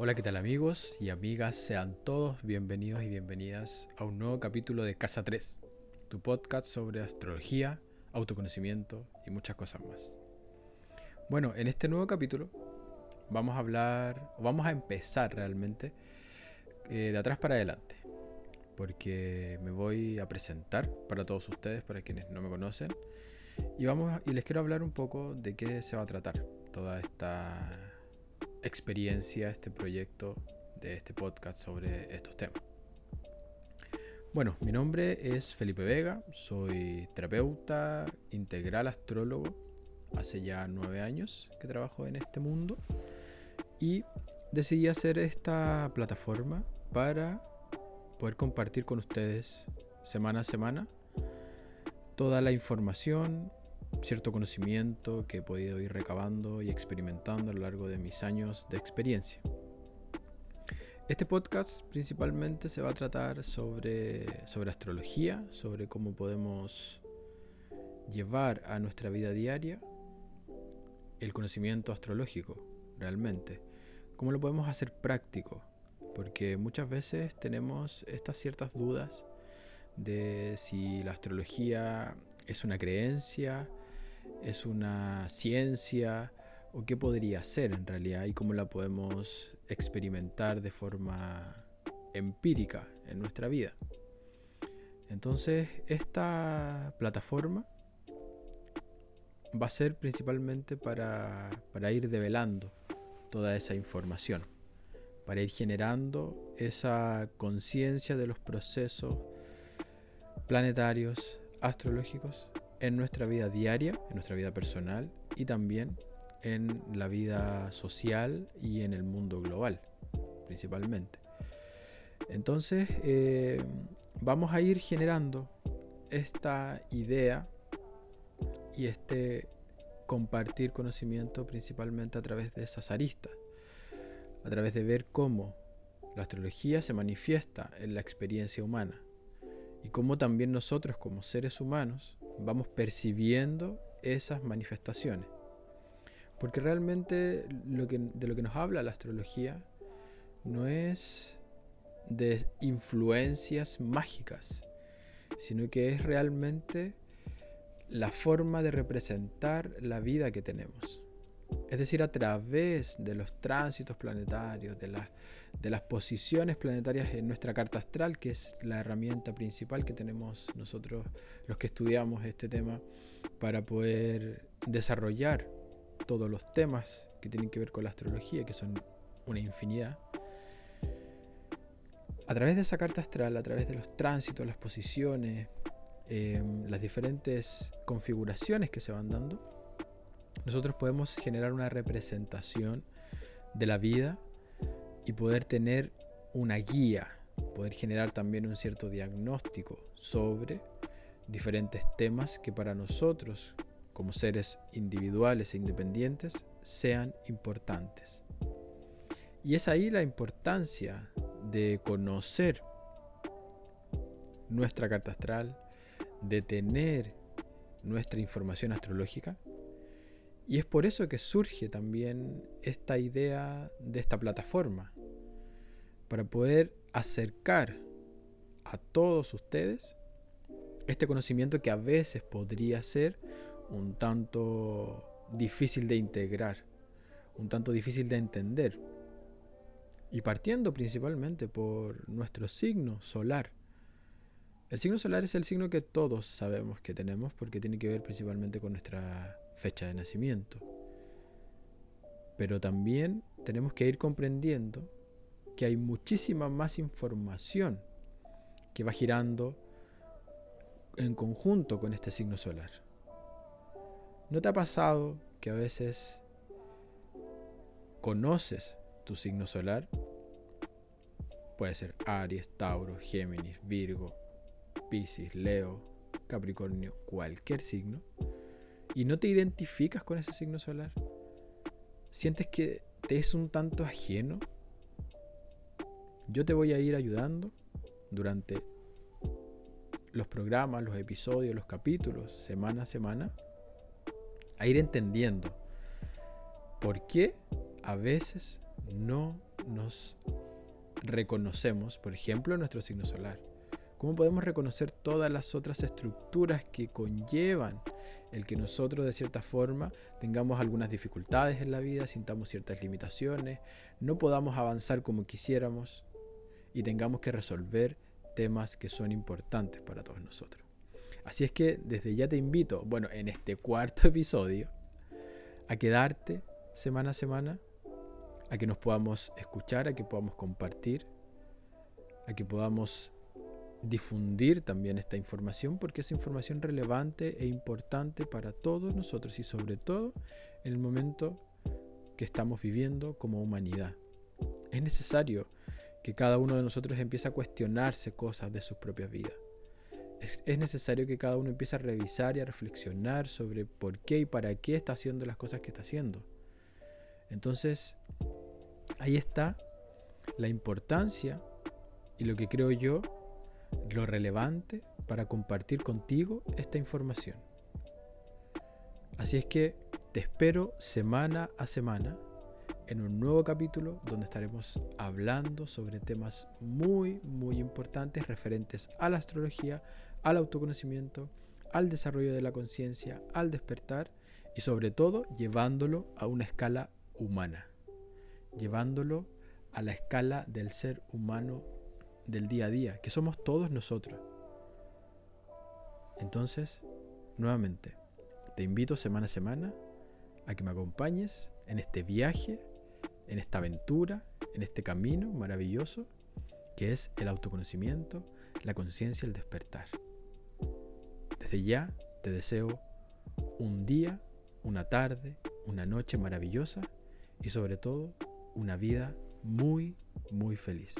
Hola, ¿qué tal amigos y amigas? Sean todos bienvenidos y bienvenidas a un nuevo capítulo de Casa 3, tu podcast sobre astrología, autoconocimiento y muchas cosas más. Bueno, en este nuevo capítulo vamos a hablar, vamos a empezar realmente eh, de atrás para adelante, porque me voy a presentar para todos ustedes, para quienes no me conocen, y, vamos, y les quiero hablar un poco de qué se va a tratar toda esta experiencia, este proyecto de este podcast sobre estos temas. Bueno, mi nombre es Felipe Vega, soy terapeuta integral astrólogo, hace ya nueve años que trabajo en este mundo y decidí hacer esta plataforma para poder compartir con ustedes semana a semana toda la información, cierto conocimiento que he podido ir recabando y experimentando a lo largo de mis años de experiencia. Este podcast principalmente se va a tratar sobre, sobre astrología, sobre cómo podemos llevar a nuestra vida diaria el conocimiento astrológico realmente. ¿Cómo lo podemos hacer práctico? Porque muchas veces tenemos estas ciertas dudas de si la astrología es una creencia, es una ciencia o qué podría ser en realidad y cómo la podemos experimentar de forma empírica en nuestra vida. Entonces, esta plataforma va a ser principalmente para, para ir develando toda esa información, para ir generando esa conciencia de los procesos planetarios, astrológicos en nuestra vida diaria, en nuestra vida personal y también en la vida social y en el mundo global, principalmente. Entonces, eh, vamos a ir generando esta idea y este compartir conocimiento principalmente a través de esas aristas, a través de ver cómo la astrología se manifiesta en la experiencia humana y cómo también nosotros como seres humanos vamos percibiendo esas manifestaciones. Porque realmente lo que, de lo que nos habla la astrología no es de influencias mágicas, sino que es realmente la forma de representar la vida que tenemos. Es decir, a través de los tránsitos planetarios, de, de las posiciones planetarias en nuestra carta astral, que es la herramienta principal que tenemos nosotros los que estudiamos este tema para poder desarrollar todos los temas que tienen que ver con la astrología, que son una infinidad. A través de esa carta astral, a través de los tránsitos, las posiciones, em, las diferentes configuraciones que se van dando, nosotros podemos generar una representación de la vida y poder tener una guía, poder generar también un cierto diagnóstico sobre diferentes temas que para nosotros, como seres individuales e independientes, sean importantes. Y es ahí la importancia de conocer nuestra carta astral, de tener nuestra información astrológica y es por eso que surge también esta idea de esta plataforma, para poder acercar a todos ustedes este conocimiento que a veces podría ser un tanto difícil de integrar, un tanto difícil de entender. Y partiendo principalmente por nuestro signo solar. El signo solar es el signo que todos sabemos que tenemos porque tiene que ver principalmente con nuestra fecha de nacimiento. Pero también tenemos que ir comprendiendo que hay muchísima más información que va girando en conjunto con este signo solar. ¿No te ha pasado que a veces conoces tu signo solar? Puede ser Aries, Tauro, Géminis, Virgo, Piscis, Leo, Capricornio, cualquier signo y no te identificas con ese signo solar, sientes que te es un tanto ajeno, yo te voy a ir ayudando durante los programas, los episodios, los capítulos, semana a semana, a ir entendiendo por qué a veces no nos reconocemos, por ejemplo, nuestro signo solar? ¿Cómo podemos reconocer todas las otras estructuras que conllevan el que nosotros de cierta forma tengamos algunas dificultades en la vida, sintamos ciertas limitaciones, no podamos avanzar como quisiéramos y tengamos que resolver temas que son importantes para todos nosotros? Así es que desde ya te invito, bueno, en este cuarto episodio, a quedarte semana a semana, a que nos podamos escuchar, a que podamos compartir, a que podamos difundir también esta información porque es información relevante e importante para todos nosotros y sobre todo en el momento que estamos viviendo como humanidad. Es necesario que cada uno de nosotros empiece a cuestionarse cosas de sus propias vidas. Es, necesario que cada uno empiece a revisar y a reflexionar sobre por qué y para qué está haciendo las cosas que está haciendo. Entonces, ahí está la importancia y lo que creo yo lo relevante para compartir contigo esta información. Así es que te espero semana a semana en un nuevo capítulo donde estaremos hablando sobre temas muy, muy importantes referentes a la astrología, al autoconocimiento, al desarrollo de la conciencia, al despertar y sobre todo llevándolo a una escala humana, llevándolo a la escala del ser humano del día a día, que somos todos nosotros. Entonces, nuevamente, te invito semana a semana a que me acompañes en este viaje, en esta aventura, en este camino maravilloso que es el autoconocimiento, la conciencia el despertar. Desde ya te deseo un día, una tarde, una noche maravillosa y sobre todo una vida muy, muy feliz.